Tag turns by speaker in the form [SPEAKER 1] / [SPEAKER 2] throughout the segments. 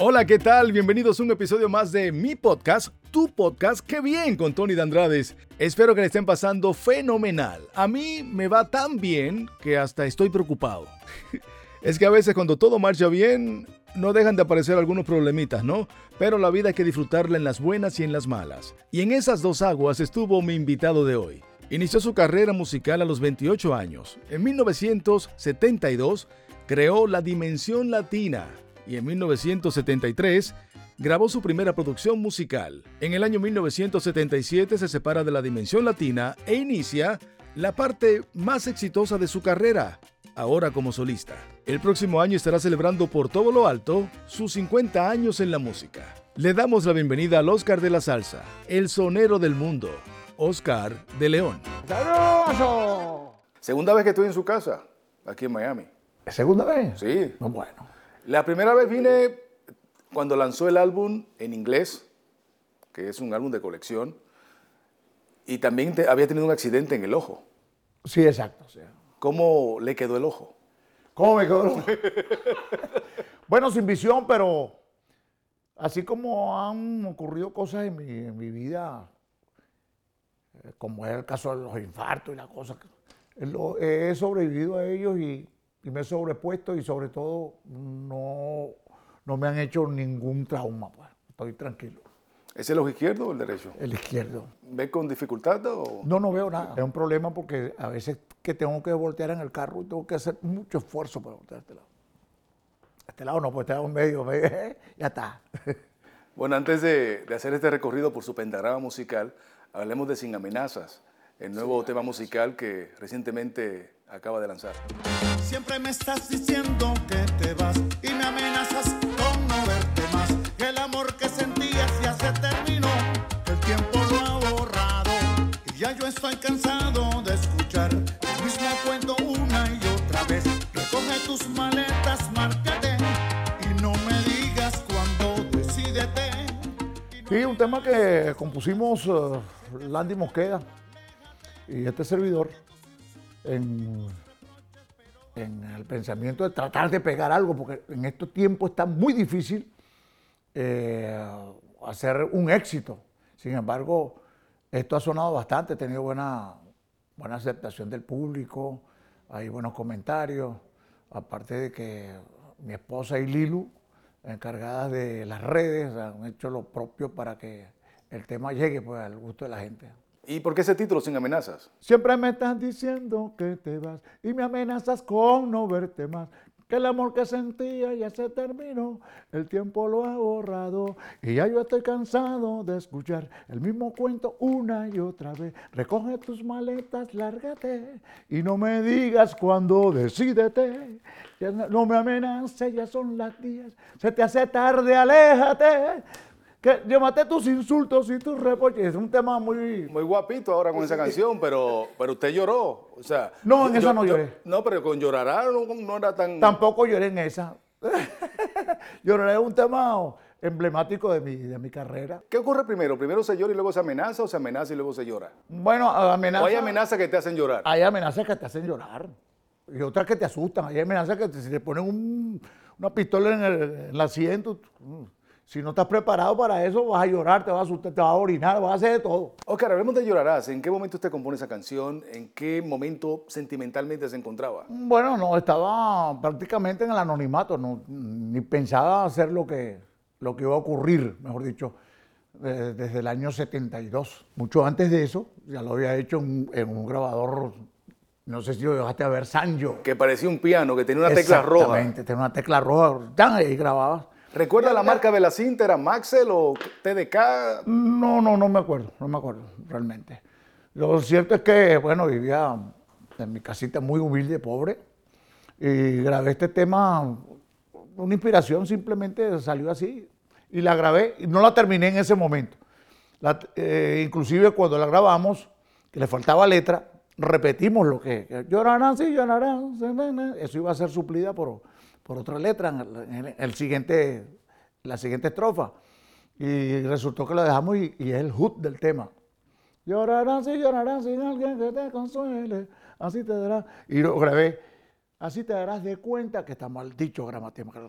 [SPEAKER 1] Hola, ¿qué tal? Bienvenidos a un episodio más de mi podcast, tu podcast, qué bien con Tony de Andrades. Espero que le estén pasando fenomenal. A mí me va tan bien que hasta estoy preocupado. es que a veces cuando todo marcha bien, no dejan de aparecer algunos problemitas, ¿no? Pero la vida hay que disfrutarla en las buenas y en las malas. Y en esas dos aguas estuvo mi invitado de hoy. Inició su carrera musical a los 28 años. En 1972 creó La Dimensión Latina y en 1973 grabó su primera producción musical. En el año 1977 se separa de la Dimensión Latina e inicia la parte más exitosa de su carrera, ahora como solista. El próximo año estará celebrando por todo lo alto sus 50 años en la música. Le damos la bienvenida al Oscar de la Salsa, el sonero del mundo, Oscar de León.
[SPEAKER 2] ¡Saludos!
[SPEAKER 1] Segunda vez que estoy en su casa, aquí en Miami.
[SPEAKER 2] ¿Segunda vez?
[SPEAKER 1] Sí.
[SPEAKER 2] No, bueno.
[SPEAKER 1] La primera vez vine cuando lanzó el álbum en inglés, que es un álbum de colección, y también te- había tenido un accidente en el ojo.
[SPEAKER 2] Sí, exacto.
[SPEAKER 1] ¿Cómo le quedó el ojo?
[SPEAKER 2] ¿Cómo me quedó? bueno, sin visión, pero así como han ocurrido cosas en mi, en mi vida, eh, como es el caso de los infartos y las cosas, he sobrevivido a ellos y, y me he sobrepuesto y sobre todo no, no me han hecho ningún trauma. Pues. Estoy tranquilo.
[SPEAKER 1] ¿Es el ojo izquierdo o el derecho?
[SPEAKER 2] El izquierdo.
[SPEAKER 1] ¿Ve con dificultad o...?
[SPEAKER 2] No, no veo nada. Es un problema porque a veces que tengo que voltear en el carro y tengo que hacer mucho esfuerzo para voltear a este lado. A este lado no, pues este lado medio, medio, ya está.
[SPEAKER 1] Bueno, antes de, de hacer este recorrido por su pentagrama musical, hablemos de Sin Amenazas, el nuevo tema musical que recientemente acaba de lanzar.
[SPEAKER 3] Siempre me estás diciendo que te vas y me amenazas con no verte más. Que el amor que sentías ya se terminó, el tiempo lo ha borrado. Y ya yo estoy cansado de escuchar el mismo cuento una y otra vez. Recoge tus maletas, márcate y no me digas cuándo decídete.
[SPEAKER 2] Sí, un tema que compusimos eh, Landy Mosqueda y este servidor en, en el pensamiento de tratar de pegar algo, porque en estos tiempos está muy difícil eh, hacer un éxito. Sin embargo, esto ha sonado bastante, he tenido buena, buena aceptación del público, hay buenos comentarios, aparte de que mi esposa y Lilu, encargadas de las redes, han hecho lo propio para que el tema llegue pues, al gusto de la gente.
[SPEAKER 1] ¿Y por qué ese título, Sin Amenazas?
[SPEAKER 2] Siempre me estás diciendo que te vas y me amenazas con no verte más. Que el amor que sentía ya se terminó, el tiempo lo ha borrado y ya yo estoy cansado de escuchar el mismo cuento una y otra vez. Recoge tus maletas, lárgate y no me digas cuándo decídete. Ya no me amenaces, ya son las 10, se te hace tarde, aléjate. Que tus insultos y tus reproches. Es un tema muy,
[SPEAKER 1] Muy guapito ahora con esa canción, pero, pero usted lloró. O sea,
[SPEAKER 2] No, en esa no lloré.
[SPEAKER 1] no, pero con llorará no, no era tan...
[SPEAKER 2] Tampoco lloré en esa. lloré un tema emblemático de mi, de mi carrera.
[SPEAKER 1] ¿Qué ocurre primero? ¿Primero se llora y luego se amenaza o se amenaza y luego se llora?
[SPEAKER 2] Bueno, amenazas.
[SPEAKER 1] ¿O hay amenazas que te hacen llorar?
[SPEAKER 2] Hay amenazas que te hacen llorar. Y otras que te asustan. Hay amenazas que te, si te ponen un- una pistola en el, en el asiento. Mm, Si no estás preparado para eso, vas a llorar, te vas a asustar, te vas a orinar, vas a hacer de todo.
[SPEAKER 1] Oscar, hablemos de Llorarás. ¿En qué momento usted compone esa canción? ¿En qué momento sentimentalmente se encontraba?
[SPEAKER 2] Bueno, no, estaba prácticamente en el anonimato, no, ni pensaba hacer lo que, lo que iba a ocurrir, mejor dicho, eh, desde el año 72. Mucho antes de eso, ya lo había hecho en, en un grabador, no sé si lo llegaste a ver, Sanjo.
[SPEAKER 1] Que parecía un piano, que tenía una tecla roja.
[SPEAKER 2] Exactamente, tenía una tecla roja, tan, ahí grababas.
[SPEAKER 1] ¿Recuerda la marca de la cinta? ¿Era Maxell o TDK?
[SPEAKER 2] No, no, no me acuerdo, no me acuerdo realmente. Lo cierto es que, bueno, vivía en mi casita muy humilde, pobre, y grabé este tema, una inspiración simplemente salió así, y la grabé, y no la terminé en ese momento. La- eh, inclusive cuando la grabamos, que le faltaba letra, repetimos lo que, que llorarán, sí, llorarán, se, na, na. eso iba a ser suplida por, por otra letra en, el, en el siguiente, la siguiente estrofa. Y resultó que lo dejamos y, y es el hook del tema. Llorarán, sí, llorarán sin alguien que te consuele, así te dará. Y lo grabé Así te darás de cuenta que está mal dicho gramatica-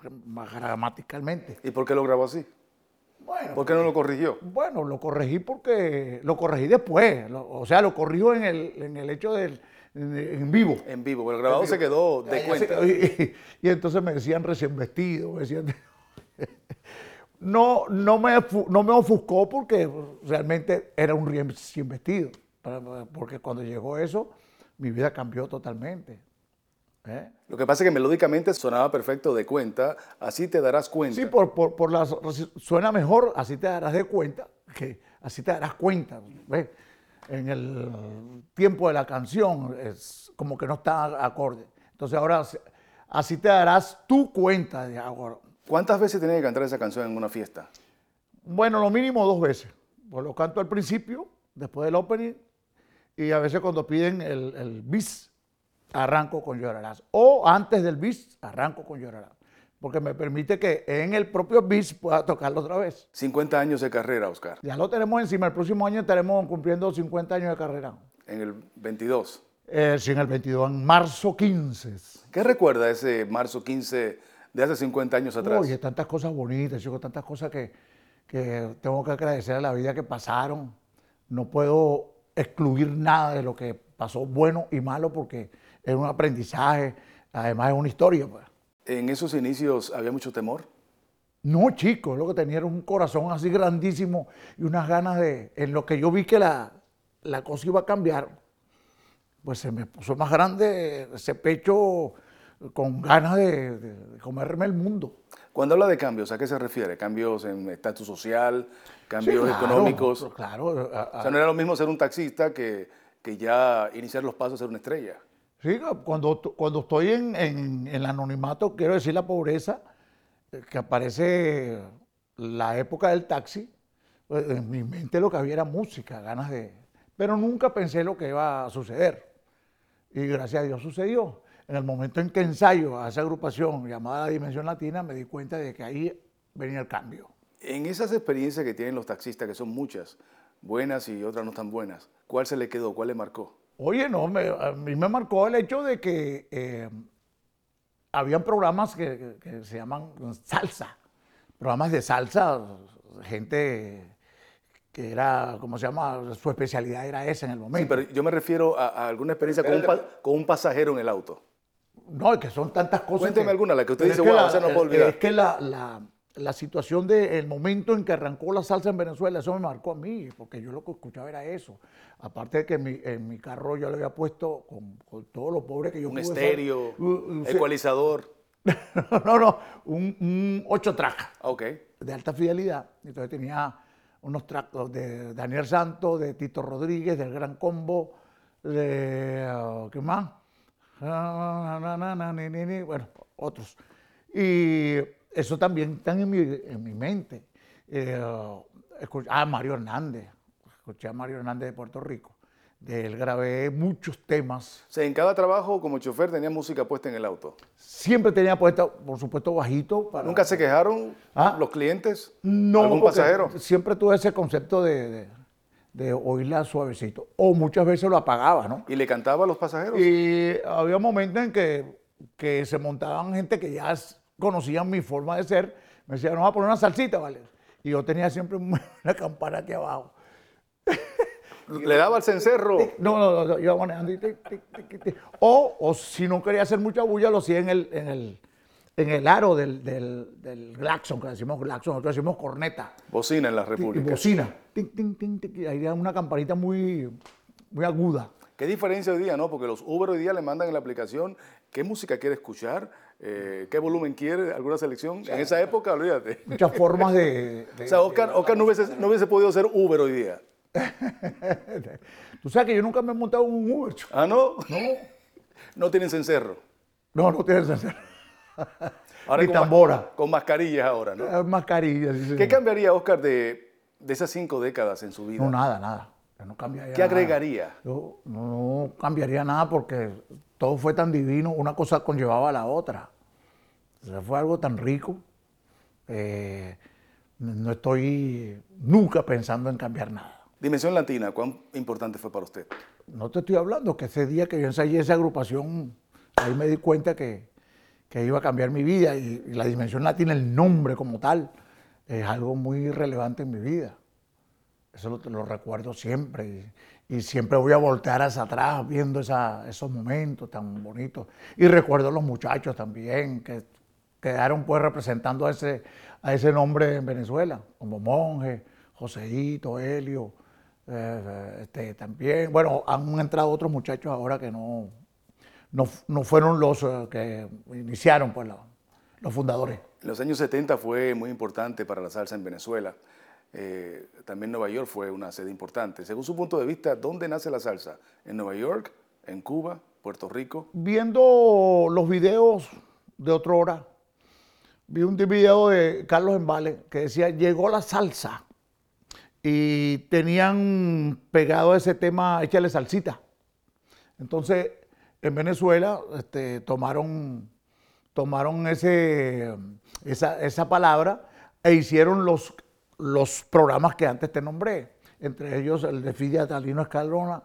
[SPEAKER 2] gramaticalmente.
[SPEAKER 1] ¿Y por qué lo grabó así?
[SPEAKER 2] Bueno,
[SPEAKER 1] ¿Por qué no lo corrigió?
[SPEAKER 2] Bueno, lo corregí porque lo corregí después. lo- o sea, lo corrijo en el, en el hecho del en, en vivo.
[SPEAKER 1] En vivo, pero el grabado se quedó de cuenta.
[SPEAKER 2] Y, y entonces me decían recién vestido, me decían. No, no, me, no me ofuscó porque realmente era un recién vestido. Porque cuando llegó eso, mi vida cambió totalmente. ¿eh?
[SPEAKER 1] Lo que pasa es que melódicamente sonaba perfecto de cuenta, así te darás cuenta.
[SPEAKER 2] Sí, por, por, por las, suena mejor, así te darás de cuenta, que así te darás cuenta. ¿ves? En el tiempo de la canción es como que no está acorde. Entonces ahora así te darás tu cuenta de ahora.
[SPEAKER 1] ¿Cuántas veces tenía que cantar esa canción en una fiesta?
[SPEAKER 2] Bueno, lo mínimo dos veces. Pues lo canto al principio, después del opening, y a veces cuando piden el, el bis, arranco con Llorarás. O antes del bis, arranco con Llorarás. Porque me permite que en el propio bis pueda tocarlo otra vez.
[SPEAKER 1] 50 años de carrera, Oscar.
[SPEAKER 2] Ya lo tenemos encima. El próximo año estaremos cumpliendo 50 años de carrera.
[SPEAKER 1] En el 22.
[SPEAKER 2] Eh, sí, en el 22, en marzo 15.
[SPEAKER 1] ¿Qué recuerda ese marzo 15 de hace 50 años atrás?
[SPEAKER 2] Oye, tantas cosas bonitas, chico, tantas cosas que, que tengo que agradecer a la vida que pasaron. No puedo excluir nada de lo que pasó, bueno y malo, porque es un aprendizaje, además es una historia. pues.
[SPEAKER 1] En esos inicios había mucho temor.
[SPEAKER 2] No, chico, lo que tenía era un corazón así grandísimo y unas ganas de, en lo que yo vi que la, la cosa iba a cambiar, pues se me puso más grande ese pecho con ganas de, de- comerme el mundo.
[SPEAKER 1] Cuando habla de cambios, ¿a qué se refiere? ¿Cambios en estatus social? ¿Cambios
[SPEAKER 2] Sí, claro,
[SPEAKER 1] económicos?
[SPEAKER 2] Claro, a-
[SPEAKER 1] O
[SPEAKER 2] a-
[SPEAKER 1] sea, no era lo mismo ser un taxista que, que ya iniciar los pasos a ser una estrella.
[SPEAKER 2] Sí, cuando, cuando estoy en, en- el anonimato, quiero decir la pobreza, eh, que aparece la época del taxi, pues, en mi mente lo que había era música, ganas de... Pero nunca pensé lo que iba a suceder. Y gracias a Dios sucedió. En el momento en que ensayo a esa agrupación llamada La Dimensión Latina, me di cuenta de que ahí venía el cambio.
[SPEAKER 1] En esas experiencias que tienen los taxistas, que son muchas, buenas y otras no tan buenas, ¿cuál se le quedó? ¿Cuál le marcó?
[SPEAKER 2] Oye, no, me- a mí me marcó el hecho de que eh, habían programas que, que- que se llaman salsa, programas de salsa, gente que era, ¿cómo se llama? Su especialidad era esa en el
[SPEAKER 1] Sí,
[SPEAKER 2] momento.
[SPEAKER 1] pero yo me refiero a, a alguna experiencia con un, pa- con un pasajero en el auto.
[SPEAKER 2] No, es que son tantas cosas.
[SPEAKER 1] Cuénteme
[SPEAKER 2] que-
[SPEAKER 1] alguna, la que usted dice, "Wow,
[SPEAKER 2] la-
[SPEAKER 1] esa no puedo olvidar".
[SPEAKER 2] Es que la, la- la situación del momento en que arrancó la salsa en Venezuela, eso me marcó a mí, porque yo lo que escuchaba era eso. Aparte de que en mi, en mi carro yo le había puesto con, con todo lo pobre que yo
[SPEAKER 1] Un
[SPEAKER 2] pude
[SPEAKER 1] estéreo,
[SPEAKER 2] Uh, uh, sí.
[SPEAKER 1] ecualizador.
[SPEAKER 2] no, no, un, un 8 track
[SPEAKER 1] Ok.
[SPEAKER 2] de alta fidelidad. Entonces tenía unos tracks de Daniel Santos, de Tito Rodríguez, del Gran Combo, de. uh, ¿Qué más? Bueno, otros. Y eso también está en mi, en mi mente. Eh, ah, Mario Hernández. Escuché a Mario Hernández de Puerto Rico. De él grabé muchos temas.
[SPEAKER 1] O sea, en cada trabajo como chofer tenía música puesta en el auto.
[SPEAKER 2] Siempre tenía puesto, por supuesto, bajito. Para,
[SPEAKER 1] ¿Nunca se quejaron
[SPEAKER 2] Ah.
[SPEAKER 1] los clientes?
[SPEAKER 2] No,
[SPEAKER 1] ¿Algún pasajero?
[SPEAKER 2] Siempre tuve ese concepto de, de, de oírla suavecito. O muchas veces lo apagaba, ¿no?
[SPEAKER 1] ¿Y le cantaba a los pasajeros?
[SPEAKER 2] Y había momentos en que, que se montaban gente que ya conocían mi forma de ser. Me decían, vamos a poner una salsita, ¿vale? Y yo tenía siempre una campana aquí abajo.
[SPEAKER 1] ¿Le daba el cencerro?
[SPEAKER 2] No, no, no, no, iba manejando. y tic, tic, tic, tic. O, o si no quería hacer mucha bulla, lo hacía en el, en el, en el aro del, del, del claxon, que decimos claxon, nosotros decimos corneta.
[SPEAKER 1] Bocina en la República.
[SPEAKER 2] bocina. Tin, tin, tin, y ahí era una campanita muy, muy aguda.
[SPEAKER 1] ¿Qué diferencia hoy día, no? Porque los Uber hoy día le mandan en la aplicación qué música quiere escuchar, eh, qué volumen quiere, alguna selección. En esa época, olvídate.
[SPEAKER 2] Muchas formas de... de-
[SPEAKER 1] O sea, Oscar, Oscar no, hubiese, no hubiese podido ser Uber hoy día.
[SPEAKER 2] Tú sabes que yo nunca me he montado un Uber. chico.
[SPEAKER 1] ¿Ah, no?
[SPEAKER 2] No,
[SPEAKER 1] No tienen cencerro.
[SPEAKER 2] no, no tienes que hacer.
[SPEAKER 1] Ahora
[SPEAKER 2] Ni tambora.
[SPEAKER 1] Con mascarillas ahora, ¿no?
[SPEAKER 2] Es Mascarilla. sí,
[SPEAKER 1] ¿Qué cambiaría, Oscar, de, de esas cinco décadas en su vida?
[SPEAKER 2] No, nada, nada. Yo no cambiaría
[SPEAKER 1] ¿Qué
[SPEAKER 2] nada.
[SPEAKER 1] agregaría?
[SPEAKER 2] Yo no, no cambiaría nada porque todo fue tan divino, una cosa conllevaba a la otra. O sea, fue algo tan rico. eh, no estoy nunca pensando en cambiar nada.
[SPEAKER 1] Dimensión Latina, ¿cuán importante fue para usted?
[SPEAKER 2] No te estoy hablando que ese día que yo ensayé esa agrupación ahí me di cuenta que, que iba a cambiar mi vida y, y la Dimensión Latina, el nombre como tal, es algo muy relevante en mi vida. Eso lo, lo recuerdo siempre y, siempre voy a voltear hacia atrás viendo esos momentos tan bonitos. Y recuerdo a los muchachos también que quedaron pues representando a ese, a ese nombre en Venezuela, como Monje, Joseito, Helio, eh, este, también, bueno, han entrado otros muchachos ahora que no, no, no fueron los eh, que iniciaron pues la- los fundadores.
[SPEAKER 1] Los años 70 fue muy importante para la salsa en Venezuela. Eh, también Nueva York fue una sede importante. Según su punto de vista, ¿dónde nace la salsa? ¿En Nueva York? ¿En Cuba? ¿Puerto Rico?
[SPEAKER 2] Viendo los videos de otra hora, vi un video de Carlos Embale que decía, llegó la salsa. Y tenían pegado ese tema, échale salsita. Entonces, en Venezuela este, tomaron, tomaron ese, esa, esa palabra e hicieron los, los programas que antes te nombré. Entre ellos el de Fidia Danilo Escalona,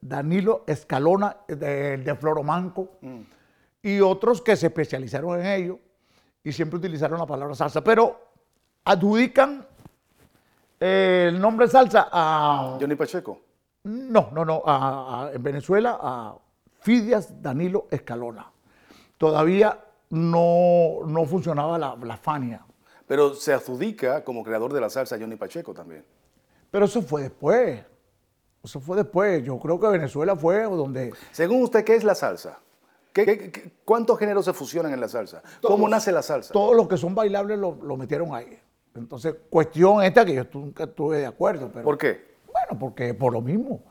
[SPEAKER 2] Danilo Escalona, de, de Floromanco, y otros que se especializaron en ello y siempre utilizaron la palabra salsa. Pero adjudican eh, el nombre salsa a
[SPEAKER 1] Johnny Pacheco.
[SPEAKER 2] no, no, no. a- a- en Venezuela, a Fidias Danilo Escalona. Todavía no, no funcionaba la, la Fania.
[SPEAKER 1] Pero se adjudica como creador de la salsa a Johnny Pacheco también.
[SPEAKER 2] Pero eso fue después. Eso fue después. Yo creo que Venezuela fue donde.
[SPEAKER 1] Según usted, ¿qué es la salsa? ¿Qué- qué- qué- cuántos géneros se fusionan en la salsa? ¿Cómo nace la salsa?
[SPEAKER 2] Todos los que son bailables lo, lo metieron ahí. Entonces, cuestión esta que yo nunca estuve de acuerdo. Pero,
[SPEAKER 1] ¿Por qué?
[SPEAKER 2] Bueno, porque por lo mismo.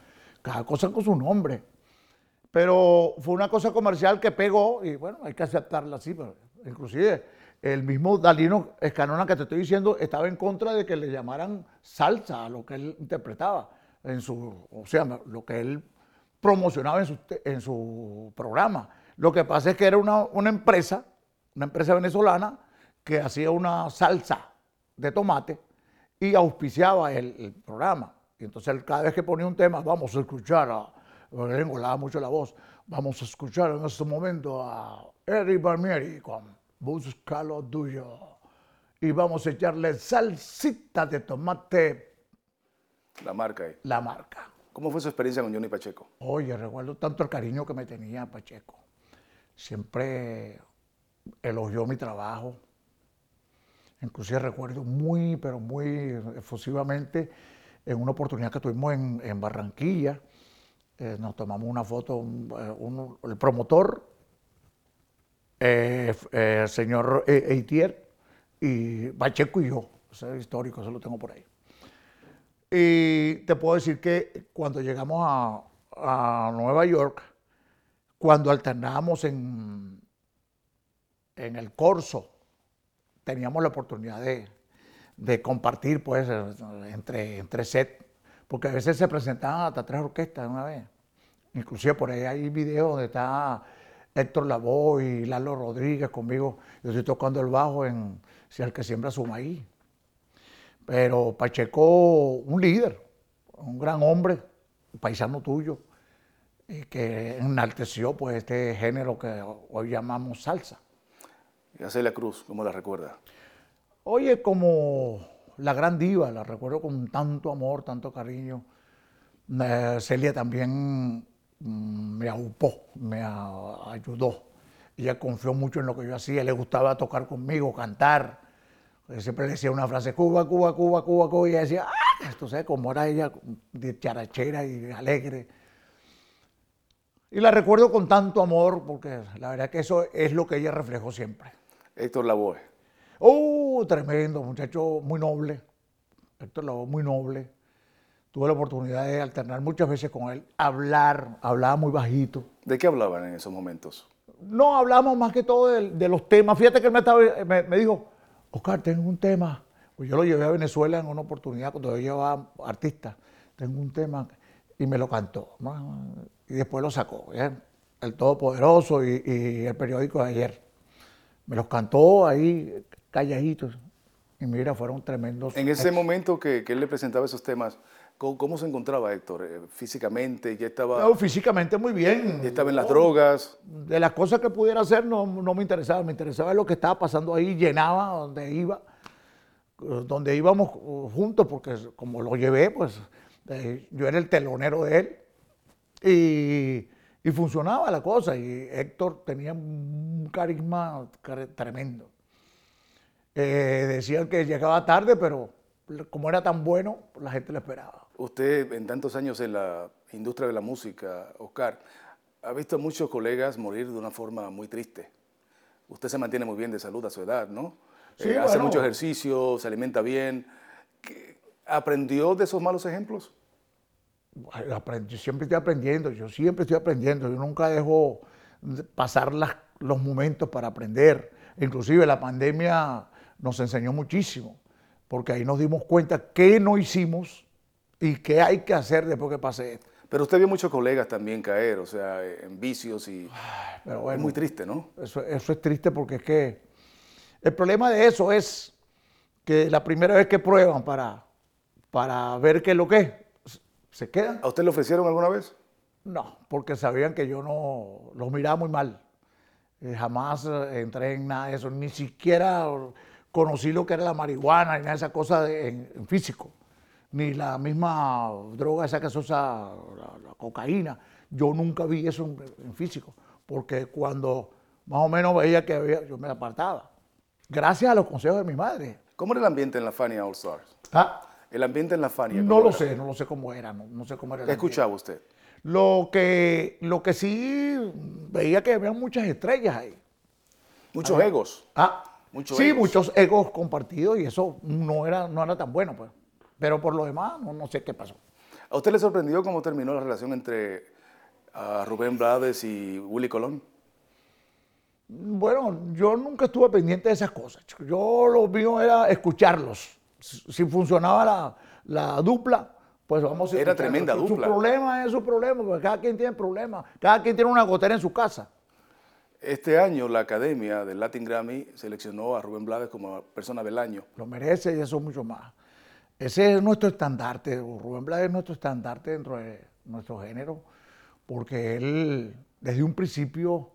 [SPEAKER 2] Cada cosa con su nombre. Pero fue una cosa comercial que pegó y bueno, hay que aceptarla así. Pero inclusive el mismo Dalino Escanona que te estoy diciendo estaba en contra de que le llamaran salsa a lo que él interpretaba en su, o sea, lo que él promocionaba en su, en su programa. Lo que pasa es que era una, una empresa, una empresa venezolana que hacía una salsa de tomate y auspiciaba el, programa. Y entonces cada vez que ponía un tema, vamos a escuchar a, él engolaba mucho la voz, vamos a escuchar en este momento a Eric Barmieri con Busca lo tuyo. Y vamos a echarle salsita de tomate,
[SPEAKER 1] La marca ahí.
[SPEAKER 2] la marca.
[SPEAKER 1] ¿Cómo fue su experiencia con Johnny Pacheco?
[SPEAKER 2] Oye, recuerdo tanto el cariño que me tenía Pacheco. Siempre elogió mi trabajo. Inclusive recuerdo muy, pero muy efusivamente en una oportunidad que tuvimos en, en Barranquilla. eh, nos tomamos una foto, un- eh, el promotor, eh, eh, señor E- Eitier, y Pacheco y yo. Ese es histórico, eso lo tengo por ahí. Y te puedo decir que cuando llegamos a, Nueva York, cuando alternábamos en, en el corso, teníamos la oportunidad de, de compartir pues eh, entre, entre set, porque a veces se presentaban hasta tres orquestas de una vez. Inclusive por ahí hay videos donde está Héctor Lavoe y Lalo Rodríguez conmigo. Yo estoy tocando el bajo en Si el que siembra su maíz. Pero Pacheco, un líder, un gran hombre, paisano tuyo, y que enalteció pues este género que hoy llamamos salsa.
[SPEAKER 1] Y a Celia Cruz, ¿cómo la recuerda?
[SPEAKER 2] Oye, como la gran diva, la recuerdo con tanto amor, tanto cariño. Eh, Celia también me aupó, me ayudó. Ella confió mucho en lo que yo hacía, le gustaba tocar conmigo, cantar. Yo siempre le decía una frase, Cuba, Cuba, Cuba, Cuba, Cuba, y ella decía, ¡ah! Esto sé como era ella, de charachera y alegre. Y la recuerdo con tanto amor, porque la verdad que eso es lo que ella reflejó siempre.
[SPEAKER 1] Héctor Lavoe.
[SPEAKER 2] ¡Oh, tremendo! Muchacho muy noble. Héctor Lavoe, muy noble. Tuve la oportunidad de alternar muchas veces con él, hablar, hablaba muy bajito.
[SPEAKER 1] ¿De qué hablaban en esos momentos?
[SPEAKER 2] No hablamos más que todo de, de los temas. Fíjate que él me, estaba- me- me dijo, Oscar, tengo un tema. Pues yo lo llevé a Venezuela en una oportunidad cuando yo llevaba artistas. Tengo un tema y me lo cantó. ¿no? Y después lo sacó. El Todopoderoso y, y el periódico de ayer. Me los cantó ahí calladitos. Y mira, fueron tremendos.
[SPEAKER 1] En ese momento que, que él le presentaba esos temas, ¿cómo, cómo se encontraba Héctor? Eh, ¿Físicamente? ¿Ya estaba,
[SPEAKER 2] No, físicamente muy bien.
[SPEAKER 1] ya estaba en las drogas?
[SPEAKER 2] De las cosas que pudiera hacer no, no me interesaba, me interesaba lo que estaba pasando ahí, llenaba donde iba, donde íbamos eh, juntos, porque como lo llevé, pues eh, yo era el telonero de él y, y funcionaba la cosa y Héctor tenía un carisma car- tremendo. Eh, decían que llegaba tarde, pero como era tan bueno, la gente lo esperaba.
[SPEAKER 1] Usted, en tantos años en la industria de la música, Oscar, ha visto a muchos colegas morir de una forma muy triste. Usted se mantiene muy bien de salud a su edad, ¿no?
[SPEAKER 2] Sí,
[SPEAKER 1] Eh, hace mucho ejercicio, se alimenta bien. ¿Qué- ¿Aprendió de esos malos ejemplos?
[SPEAKER 2] Yo siempre estoy aprendiendo, yo siempre estoy aprendiendo, yo nunca dejo de pasar las- los momentos para aprender. Inclusive la pandemia nos enseñó muchísimo, porque ahí nos dimos cuenta qué no hicimos y qué hay que hacer después que pase esto.
[SPEAKER 1] Pero usted vio muchos colegas también caer, o sea, en vicios y
[SPEAKER 2] Pero
[SPEAKER 1] es muy triste, ¿no?
[SPEAKER 2] eso, eso es triste porque es que el problema de eso es que la primera vez que prueban para, para ver qué es lo que es, se quedan
[SPEAKER 1] ¿A usted le ofrecieron alguna vez?
[SPEAKER 2] No, porque sabían que yo no los miraba muy mal. Eh, jamás eh, entré en nada de eso, ni siquiera conocí lo que era la marihuana, ni nada de esa cosa de- en, en físico, ni la misma droga esa que se usa, la, la cocaína. Yo nunca vi eso en, en físico, porque cuando más o menos veía que había, yo me apartaba. Gracias a los consejos de mi madre.
[SPEAKER 1] ¿Cómo era el ambiente en la Fania All Stars?
[SPEAKER 2] Ah,
[SPEAKER 1] El ambiente en la Fania.
[SPEAKER 2] no
[SPEAKER 1] ¿cómo
[SPEAKER 2] lo
[SPEAKER 1] era?
[SPEAKER 2] sé, no lo sé cómo era, no, no sé cómo era. el
[SPEAKER 1] ¿Qué escuchaba usted?
[SPEAKER 2] Lo que, lo que sí veía que había muchas estrellas ahí.
[SPEAKER 1] Muchos egos.
[SPEAKER 2] Ah,
[SPEAKER 1] Muchos
[SPEAKER 2] sí,
[SPEAKER 1] egos.
[SPEAKER 2] muchos egos compartidos y eso no era, no era tan bueno, pues. Pero por lo demás, no, no sé qué pasó.
[SPEAKER 1] ¿A usted le sorprendió cómo terminó la relación entre ah, Rubén Blades y Willy Colón?
[SPEAKER 2] Bueno, yo nunca estuve pendiente de esas cosas. Yo lo mío era escucharlos. Si funcionaba la, la dupla, pues vamos a
[SPEAKER 1] Era tremenda
[SPEAKER 2] Su-
[SPEAKER 1] dupla.
[SPEAKER 2] Su problema es su problema, porque cada quien tiene problemas. Cada quien tiene una gotera en su casa.
[SPEAKER 1] Este año la Academia del Latin Grammy seleccionó a Rubén Blades como persona del año.
[SPEAKER 2] lo merece y eso mucho más. Ese es nuestro estandarte, Rubén Blades es nuestro estandarte dentro de nuestro género, porque él desde un principio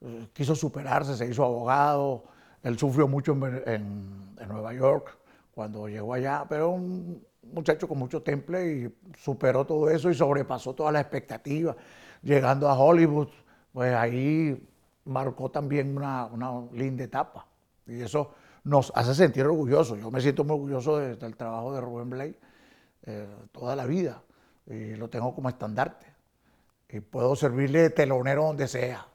[SPEAKER 2] eh, quiso superarse, se hizo abogado, él sufrió mucho en, Nueva York cuando llegó allá, pero un muchacho con mucho temple y superó todo eso y sobrepasó todas las expectativas, llegando a Hollywood, pues ahí marcó también una linda etapa. Y eso nos hace sentir orgullosos. Yo me siento muy orgulloso de- del trabajo de Rubén Blay eh, toda la vida y lo tengo como estandarte. Y puedo servirle de telonero donde sea.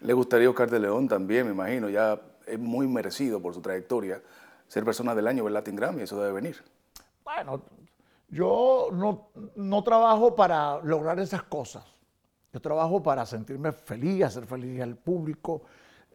[SPEAKER 1] Le gustaría Oscar de León también, me imagino, ya es muy merecido por su trayectoria ser persona del año del Latin Grammy, eso debe venir.
[SPEAKER 2] Bueno, yo no, no trabajo para lograr esas cosas. Yo trabajo para sentirme feliz, hacer feliz al público,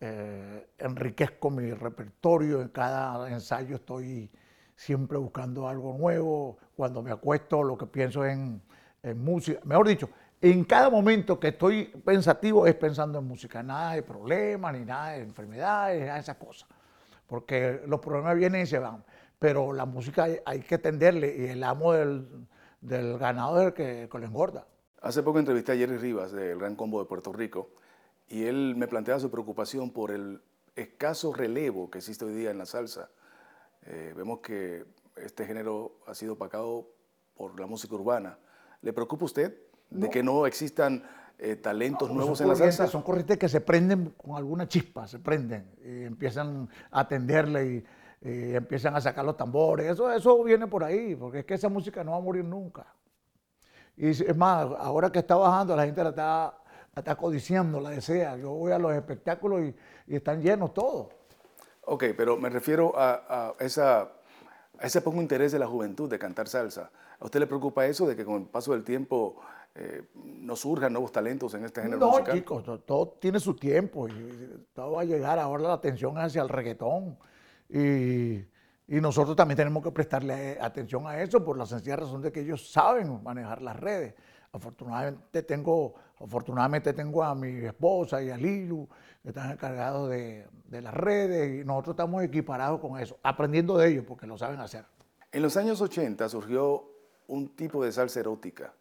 [SPEAKER 2] eh, enriquezco mi repertorio, en cada ensayo estoy siempre buscando algo nuevo, cuando me acuesto lo que pienso en, en música, mejor dicho, en cada momento que estoy pensativo es pensando en música, nada de problemas, ni nada de enfermedades, nada de esas cosas, porque los problemas vienen y se van, pero la música hay, hay que tenderle y el amo del, del ganado es el que, que lo engorda.
[SPEAKER 1] Hace poco entrevisté a Jerry Rivas del Gran Combo de Puerto Rico y él me planteaba su preocupación por el escaso relevo que existe hoy día en la salsa. Eh, vemos que este género ha sido opacado por la música urbana. ¿Le preocupa a usted de que no existan eh, talentos nuevos
[SPEAKER 2] son
[SPEAKER 1] en la salsa?
[SPEAKER 2] Son corrientes que se prenden con alguna chispa, se prenden y empiezan a atenderle y, y empiezan a sacar los tambores. Eso, eso viene por ahí, porque es que esa música no va a morir nunca. Y es más, ahora que está bajando, la gente la está, está codiciando, la desea. Yo voy a los espectáculos y, y están llenos todos.
[SPEAKER 1] Ok, pero me refiero a, a esa, a ese poco interés de la juventud de cantar salsa. ¿A usted le preocupa eso de que con el paso del tiempo eh, no surjan nuevos talentos en este género
[SPEAKER 2] No,
[SPEAKER 1] musical?
[SPEAKER 2] chicos, to- todo, tiene su tiempo y todo va a llegar. Ahora la atención hacia el reggaetón y, y nosotros también tenemos que prestarle atención a eso por la sencilla razón de que ellos saben manejar las redes. Afortunadamente tengo, afortunadamente tengo a mi esposa y a Lilu, que están encargados de, de las redes, y nosotros estamos equiparados con eso, aprendiendo de ellos porque lo saben hacer.
[SPEAKER 1] En los años 80 surgió un tipo de salsa erótica.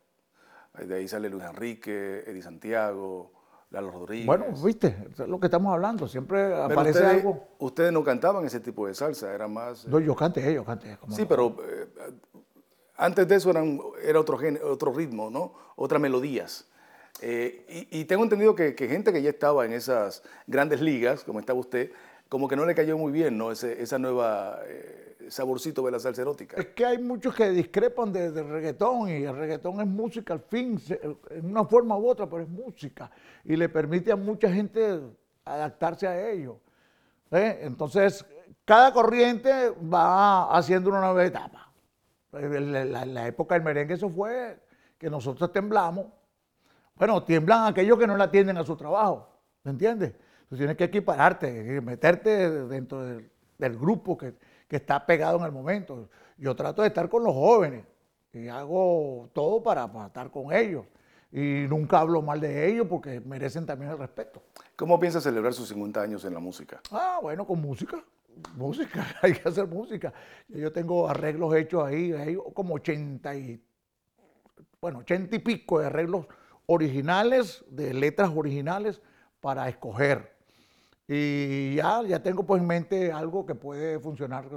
[SPEAKER 1] De ahí sale Luis Enrique, Eddie Santiago, Lalo Rodríguez.
[SPEAKER 2] Bueno, viste, es lo que estamos hablando, siempre
[SPEAKER 1] Pero
[SPEAKER 2] aparece
[SPEAKER 1] ustedes,
[SPEAKER 2] algo.
[SPEAKER 1] ustedes no cantaban ese tipo de salsa, era más...
[SPEAKER 2] No, yo canté, yo canté. ¿cómo
[SPEAKER 1] Sí,
[SPEAKER 2] no?
[SPEAKER 1] pero eh, antes de eso eran, era otro, género, otro ritmo, ¿no? Otras melodías. Eh, y, y tengo entendido que, que gente que ya estaba en esas grandes ligas, como estaba usted, como que no le cayó muy bien, ¿no? Ese, esa nueva eh, saborcito de la salsa erótica.
[SPEAKER 2] Es que hay muchos que discrepan de- del reggaetón y el reggaetón es música al fin, se- en una forma u otra, pero es música y le permite a mucha gente adaptarse a ello. ¿eh? Entonces, cada corriente va haciendo una nueva etapa. En la, la- la época del merengue eso fue que nosotros temblamos. Bueno, tiemblan aquellos que no le atienden a su trabajo, ¿me entiendes? Tú tienes que equipararte, y meterte dentro del, del grupo que, que está pegado en el momento. Yo trato de estar con los jóvenes y hago todo para, para estar con ellos. Y nunca hablo mal de ellos porque merecen también el respeto.
[SPEAKER 1] ¿Cómo piensa celebrar sus 50 años en la música?
[SPEAKER 2] Ah, bueno, con música. Música, hay que hacer música. Yo tengo arreglos hechos ahí, hay como 80 y, bueno, 80 y pico de arreglos originales, de letras originales para escoger. Y ya, ya tengo pues en mente algo que puede funcionar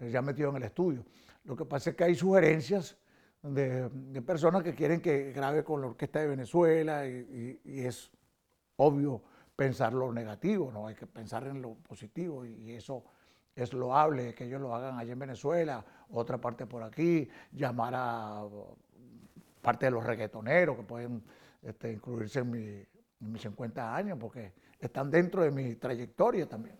[SPEAKER 2] eh, ya metido en el estudio. Lo que pasa es que hay sugerencias de, de personas que quieren que grabe con la Orquesta de Venezuela y- y- y es obvio pensar lo negativo, no hay que pensar en lo positivo y, y eso es loable que ellos lo hagan allá en Venezuela, otra parte por aquí, llamar a parte de los reggaetoneros que pueden este, incluirse en, mi- en mis 50 años porque están dentro de mi trayectoria también.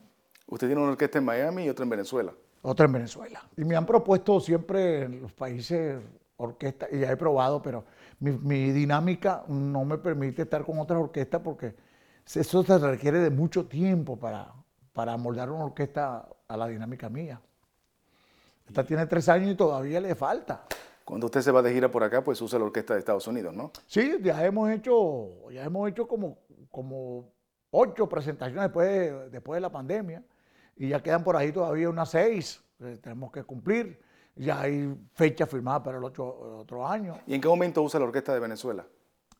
[SPEAKER 1] Usted tiene una orquesta en Miami y otra en Venezuela.
[SPEAKER 2] Otra en Venezuela. Y me han propuesto siempre en los países orquestas, y ya he probado, pero mi, mi dinámica no me permite estar con otras orquestas porque eso se requiere de mucho tiempo para, para moldar una orquesta a la dinámica mía. Esta tiene tres años y todavía le falta.
[SPEAKER 1] Cuando usted se va de gira por acá, pues usa la orquesta de Estados Unidos, ¿no?
[SPEAKER 2] Sí, ya hemos hecho, ya hemos hecho como, como ocho presentaciones después de, después de la pandemia y ya quedan por ahí todavía unas seis que tenemos que cumplir. Ya hay fecha firmada para el otro, otro año.
[SPEAKER 1] ¿Y en qué momento usa la orquesta de Venezuela?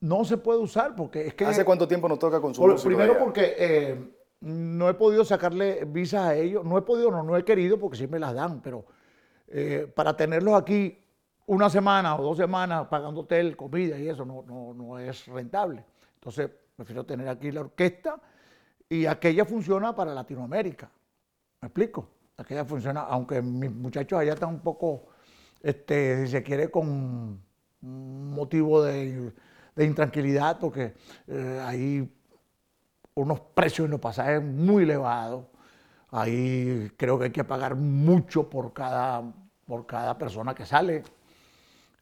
[SPEAKER 2] No se puede usar porque es que...
[SPEAKER 1] ¿Hace cuánto tiempo nos toca con su
[SPEAKER 2] Por- primero porque eh, no he podido sacarle visas a ellos, no he podido, no, no he querido porque sí me las dan, pero eh, para tenerlos aquí una semana o dos semanas pagando hotel, comida y eso no, no, no es rentable. Entonces prefiero tener aquí la orquesta y aquella funciona para Latinoamérica. ¿Me explico? Aquella funciona, aunque mis muchachos allá están un poco, este, si se quiere, con motivo de, de intranquilidad, porque eh, hay unos precios en los pasajes muy elevados. Ahí creo que hay que pagar mucho por cada, por cada persona que sale.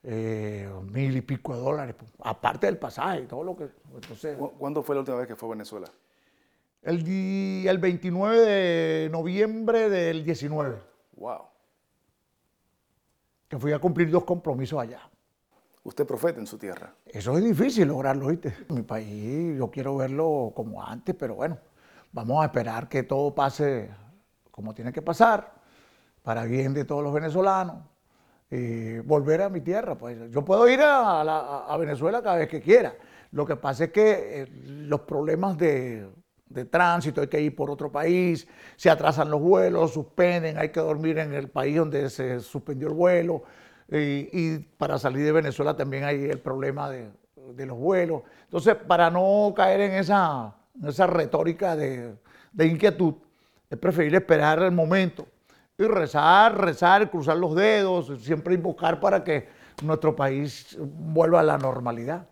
[SPEAKER 2] Eh, mil y pico de dólares, pues, aparte del pasaje todo lo que... Entonces,
[SPEAKER 1] ¿Cu- ¿Cuándo fue la última vez que fue a Venezuela?
[SPEAKER 2] el, el 29 de noviembre del 19,
[SPEAKER 1] Wow.
[SPEAKER 2] que fui a cumplir dos compromisos allá.
[SPEAKER 1] Usted profeta en su tierra.
[SPEAKER 2] Eso es difícil lograrlo, ¿viste? Mi país, yo quiero verlo como antes, pero bueno, vamos a esperar que todo pase como tiene que pasar, para bien de todos los venezolanos, y volver a mi tierra. Pues yo puedo ir a, la- Venezuela cada vez que quiera. Lo que pasa es que eh, los problemas de, tránsito, hay que ir por otro país, se atrasan los vuelos, suspenden, hay que dormir en el país donde se suspendió el vuelo. Y, para salir de Venezuela también hay el problema de, los vuelos. Entonces, para no caer en esa, en esa retórica de, de inquietud, es preferible esperar el momento y rezar, rezar, cruzar los dedos, siempre invocar para que nuestro país vuelva a la normalidad.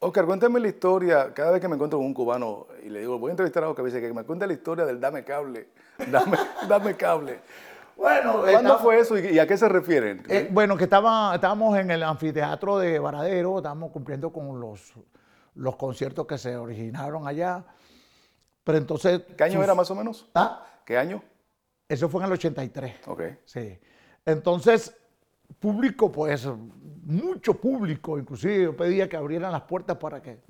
[SPEAKER 1] Oscar, cuéntame la historia. Cada vez que me encuentro con un cubano y le digo, voy a entrevistar a Oscar, dice que me cuente la historia del dame cable. Dame, dame cable.
[SPEAKER 2] Bueno,
[SPEAKER 1] ¿Cuándo
[SPEAKER 2] estaba-
[SPEAKER 1] fue eso y, y a qué se refieren?
[SPEAKER 2] Eh, bueno, que estaba, estábamos en el anfiteatro de Varadero, estábamos cumpliendo con los, los conciertos que se originaron allá. Pero entonces...
[SPEAKER 1] ¿Qué año
[SPEAKER 2] sus-
[SPEAKER 1] era más o menos?
[SPEAKER 2] Ah,
[SPEAKER 1] ¿Qué año?
[SPEAKER 2] Eso fue en el 83.
[SPEAKER 1] Ok.
[SPEAKER 2] Sí. Entonces, público, pues mucho público, inclusive yo pedía que abrieran las puertas para que,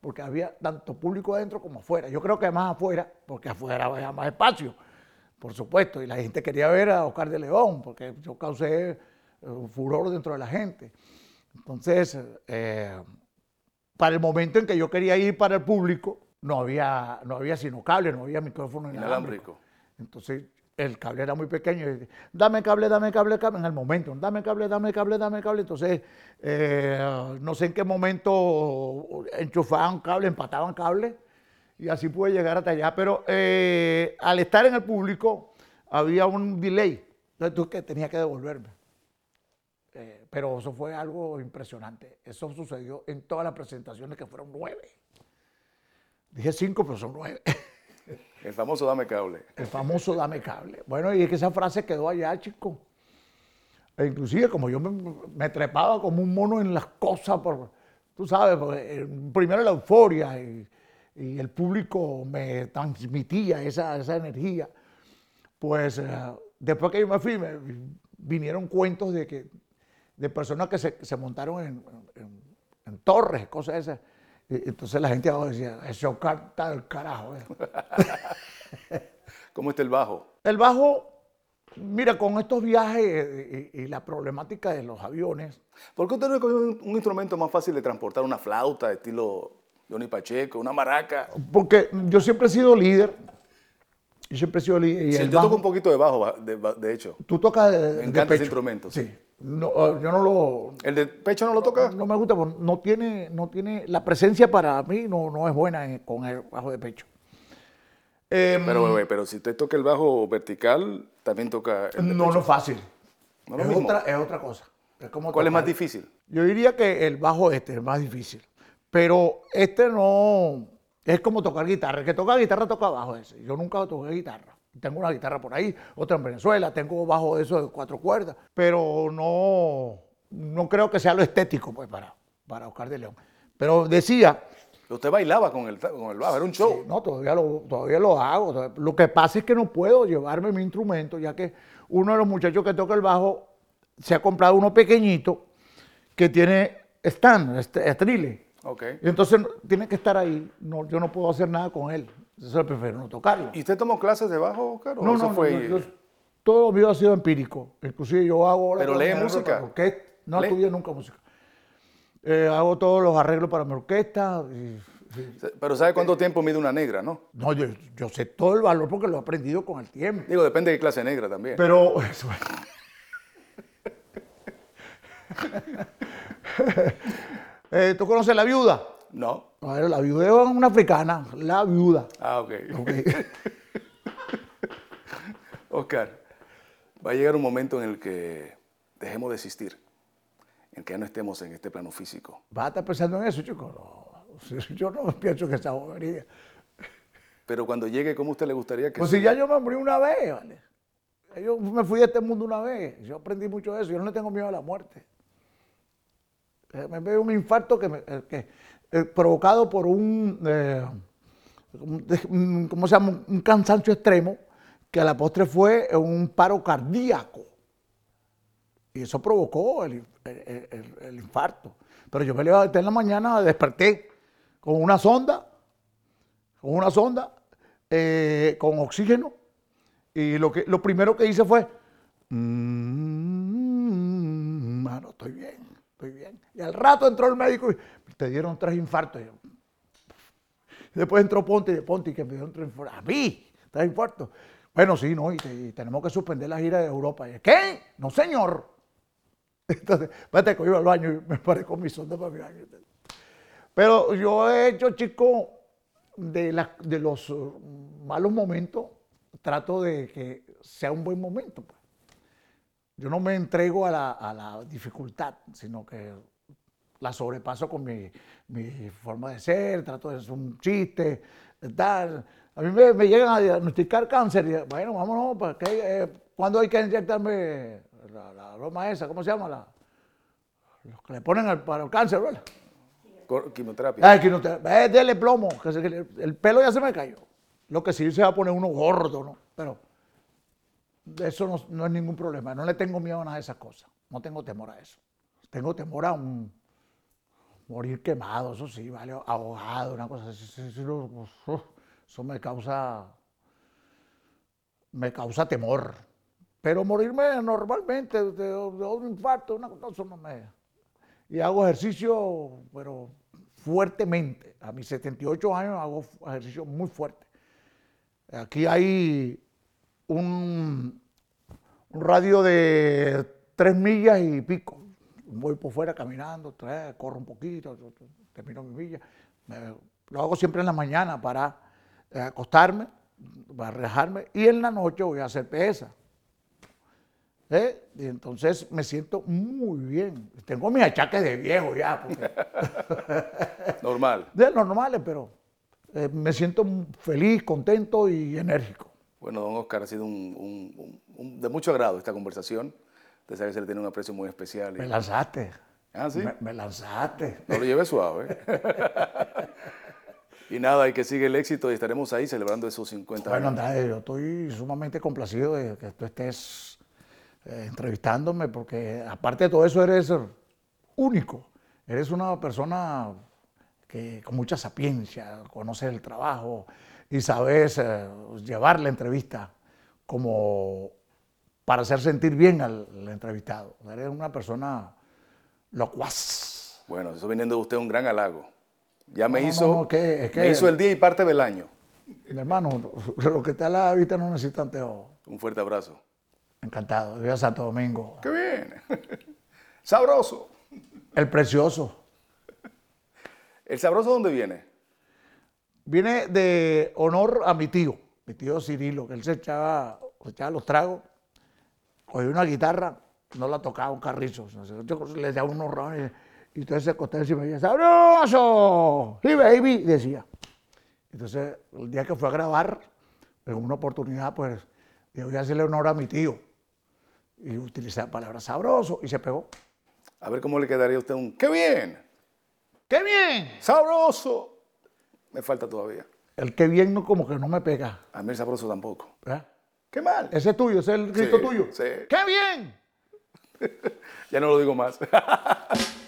[SPEAKER 2] porque había tanto público adentro como afuera. Yo creo que más afuera, porque afuera había más espacio, por supuesto, y la gente quería ver a Oscar de León, porque yo causé eh, furor dentro de la gente. Entonces, eh, para el momento en que yo quería ir para el público, no había, no había sino cable, no había micrófono inalámbrico. Entonces, el cable era muy pequeño. y, dame cable, dame cable, cable, en el momento. Dame cable, dame cable, dame cable. Entonces, eh, no sé en qué momento enchufaban cable, empataban cable. Y así pude llegar hasta allá. Pero eh, al estar en el público, había un delay. Entonces, que tenía que devolverme. Eh, pero eso fue algo impresionante. Eso sucedió en todas las presentaciones, que fueron nueve. Dije cinco, pero son nueve.
[SPEAKER 1] El famoso dame cable.
[SPEAKER 2] El famoso dame cable. Bueno, y es que esa frase quedó allá, chico. E inclusive, como yo me, trepaba como un mono en las cosas, por, tú sabes, porque, eh, primero la euforia y, y el público me transmitía esa, esa energía. Pues eh, después que yo me fui, me vinieron cuentos de que de personas que se, se montaron en, en- en torres, cosas esas. Entonces la gente ahora decía, ese Oscar está del carajo. eh".
[SPEAKER 1] ¿Cómo está el bajo?
[SPEAKER 2] El bajo, mira, con estos viajes y, y la problemática de los aviones,
[SPEAKER 1] ¿Por qué usted no escogió un, un instrumento más fácil de transportar? Una flauta de estilo Johnny Pacheco, una maraca.
[SPEAKER 2] porque yo siempre he sido líder, yo siempre he sido líder. Y
[SPEAKER 1] Sí,
[SPEAKER 2] el
[SPEAKER 1] yo
[SPEAKER 2] bajo-
[SPEAKER 1] toco un poquito de bajo, de, de hecho.
[SPEAKER 2] Tú tocas de,
[SPEAKER 1] Me
[SPEAKER 2] de
[SPEAKER 1] encanta ese
[SPEAKER 2] pecho.
[SPEAKER 1] instrumento, sí.
[SPEAKER 2] Sí. No, eh, yo no lo,
[SPEAKER 1] ¿El de pecho no lo toca?
[SPEAKER 2] no me gusta, porque no tiene, no tiene, la presencia para mí no, no es buena en- con el bajo de pecho. Em,
[SPEAKER 1] Pero, bebé, pero si usted toca el bajo vertical, también toca el de
[SPEAKER 2] no,
[SPEAKER 1] pecho.
[SPEAKER 2] no es fácil.
[SPEAKER 1] No es
[SPEAKER 2] otra, es otra cosa. Es como
[SPEAKER 1] ¿Cuál es más difícil?
[SPEAKER 2] Yo diría que el bajo este es más difícil. Pero este no. Es como tocar guitarra. El que toca guitarra toca bajo ese. Yo nunca toqué guitarra. Tengo una guitarra por ahí, otra en Venezuela, tengo bajo de esos de cuatro cuerdas. Pero no, no creo que sea lo estético pues, para, para Oscar de León. Pero decía,
[SPEAKER 1] Usted bailaba con el, con el bajo, era un show.
[SPEAKER 2] no, todavía lo, todavía lo hago. Lo que pasa es que no puedo llevarme mi instrumento, ya que uno de los muchachos que toca el bajo se ha comprado uno pequeñito que tiene stand, este- estrile.
[SPEAKER 1] Ok.
[SPEAKER 2] Y entonces tiene que estar ahí. No, yo no puedo hacer nada con él. Eso prefiero no tocarlo.
[SPEAKER 1] ¿Y usted tomó clases de bajo, Oscar?
[SPEAKER 2] no, no,
[SPEAKER 1] fue...
[SPEAKER 2] yo- todo lo mío ha sido empírico. Inclusive yo hago...
[SPEAKER 1] ¿Pero lee música?
[SPEAKER 2] para orquesta. No
[SPEAKER 1] ¿Lee?
[SPEAKER 2] estudié nunca música. Eh, hago todos los arreglos para mi orquesta. y- y-
[SPEAKER 1] Pero ¿sabe cuánto tiempo mide una negra, no?
[SPEAKER 2] no, yo, yo sé todo el valor porque lo he aprendido con el tiempo.
[SPEAKER 1] Digo, depende de qué clase negra también.
[SPEAKER 2] Pero eso- Eh, ¿Tú conoces la viuda?
[SPEAKER 1] No.
[SPEAKER 2] La viuda es una africana, la viuda.
[SPEAKER 1] Ah, ok.
[SPEAKER 2] Ok.
[SPEAKER 1] Oscar, va a llegar un momento en el que dejemos de existir, en que ya no estemos en este plano físico.
[SPEAKER 2] ¿Vas a estar pensando en eso, chico? No, yo no pienso que esa bobería.
[SPEAKER 1] Pero cuando llegue, ¿cómo a usted le gustaría que
[SPEAKER 2] Pues si ya yo me morí una vez, ¿vale? Yo me fui de este mundo una vez. Yo aprendí mucho de eso. Yo no le tengo miedo a la muerte. Eh, Me veo un infarto que, me- eh, que, eh, provocado por un, eh, un- ¿cómo se llama? Un cansancio extremo que a la postre fue un paro cardíaco. Y eso provocó el, infarto. Pero yo me levanté en la mañana, desperté con una sonda, con una sonda, eh, con oxígeno. Y lo, que, lo primero que hice fue, mmm, mano, estoy bien, estoy bien. Y al rato entró el médico y te dieron tres infartos. Después entró Ponte Ponte y que me dio tres infartos. A mí, tres infartos. Bueno, sí, no, y, te- y tenemos que suspender la gira de Europa. Y, ¿Qué? No, señor. Entonces, espérate que yo iba al baño y me paré con mi sonda para mi baño. Pero yo he hecho, chico, de, las- de los uh, malos momentos, trato de que sea un buen momento. pues. Yo no me entrego a la, a la dificultad, sino que la sobrepaso con mi, mi forma de ser, trato de hacer un chiste, tal. A mí me, me llegan a diagnosticar cáncer y bueno, vámonos, ¿para qué? Eh, ¿cuándo hay que inyectarme la, la broma esa? ¿Cómo se llama? La, los que le ponen al- para el cáncer, ¿verdad?
[SPEAKER 1] Quimioterapia.
[SPEAKER 2] No te, eh, dele plomo, que se- que le- el pelo ya se me cayó. Lo que sí se va a poner uno gordo, ¿no? Pero eso no, no es ningún problema. No le tengo miedo a nada de esas cosas. No tengo temor a eso. Tengo temor a un morir quemado, eso sí, ¿vale? ahogado, una cosa así. Eso, eso- me causa, me causa temor. Pero morirme normalmente de, de un infarto, una cosa, eso no me... Y hago ejercicio, pero fuertemente. A mis 78 años hago ejercicio muy fuerte. Aquí hay un, un radio de tres millas y pico. Voy por fuera caminando, tres, corro un poquito, termino mi milla. Me- lo hago siempre en la mañana para eh, acostarme, para relajarme, y en la noche voy a hacer pesa. ¿Eh? Y entonces me siento muy bien. Tengo mis achaques de viejo ya, porque
[SPEAKER 1] Normal.
[SPEAKER 2] de los normales, pero eh, me siento feliz, contento y enérgico.
[SPEAKER 1] Bueno, don Oscar, ha sido un, un- un- un- de mucho agrado esta conversación. Usted sabe que se le tiene un aprecio muy especial. y-
[SPEAKER 2] Me lanzaste.
[SPEAKER 1] Ah, ¿sí?
[SPEAKER 2] Me, me lanzaste.
[SPEAKER 1] No lo lleve suave. y nada, hay que sigue el éxito y estaremos ahí celebrando esos 50
[SPEAKER 2] Bueno,
[SPEAKER 1] años.
[SPEAKER 2] Andrade, yo estoy sumamente complacido de que tú estés eh, entrevistándome, porque aparte de todo eso eres único. Eres una persona que con mucha sapiencia, conoces el trabajo y sabes eh, llevar la entrevista como para hacer sentir bien al, al entrevistado. Eres una persona locuaz.
[SPEAKER 1] Bueno, eso viniendo de usted es un gran halago. Ya me
[SPEAKER 2] No, no,
[SPEAKER 1] hizo,
[SPEAKER 2] no, que- es que-
[SPEAKER 1] me hizo el día y parte del año.
[SPEAKER 2] Mi hermano, lo que está a la vista no necesita anteojos.
[SPEAKER 1] Un fuerte abrazo.
[SPEAKER 2] Encantado. Viva Santo Domingo.
[SPEAKER 1] ¡Qué bien! Sabroso.
[SPEAKER 2] El precioso.
[SPEAKER 1] ¿El sabroso dónde viene?
[SPEAKER 2] Viene de honor a mi tío, mi tío Cirilo, que él se echaba, se echaba los tragos, cogía una guitarra, no la tocaba un carrizo, yo le daba unos rones y entonces se acostaba encima y decía, ¡sabroso! ¡Sí, baby! decía. Entonces, el día que fue a grabar, en una oportunidad, pues, dijo, voy a hacerle honor a mi tío. Y utilicé la palabra sabroso y se pegó.
[SPEAKER 1] A ver cómo le quedaría a usted un ¡Qué bien!
[SPEAKER 2] ¡Qué bien!
[SPEAKER 1] ¡Sabroso! Me falta todavía.
[SPEAKER 2] El que bien no, como que no me pega.
[SPEAKER 1] A mí el sabroso tampoco. ¡Qué mal!
[SPEAKER 2] Ese es tuyo, ese es el grito
[SPEAKER 1] Sí,
[SPEAKER 2] tuyo.
[SPEAKER 1] sí.
[SPEAKER 2] ¡Qué bien!
[SPEAKER 1] Ya no lo digo más.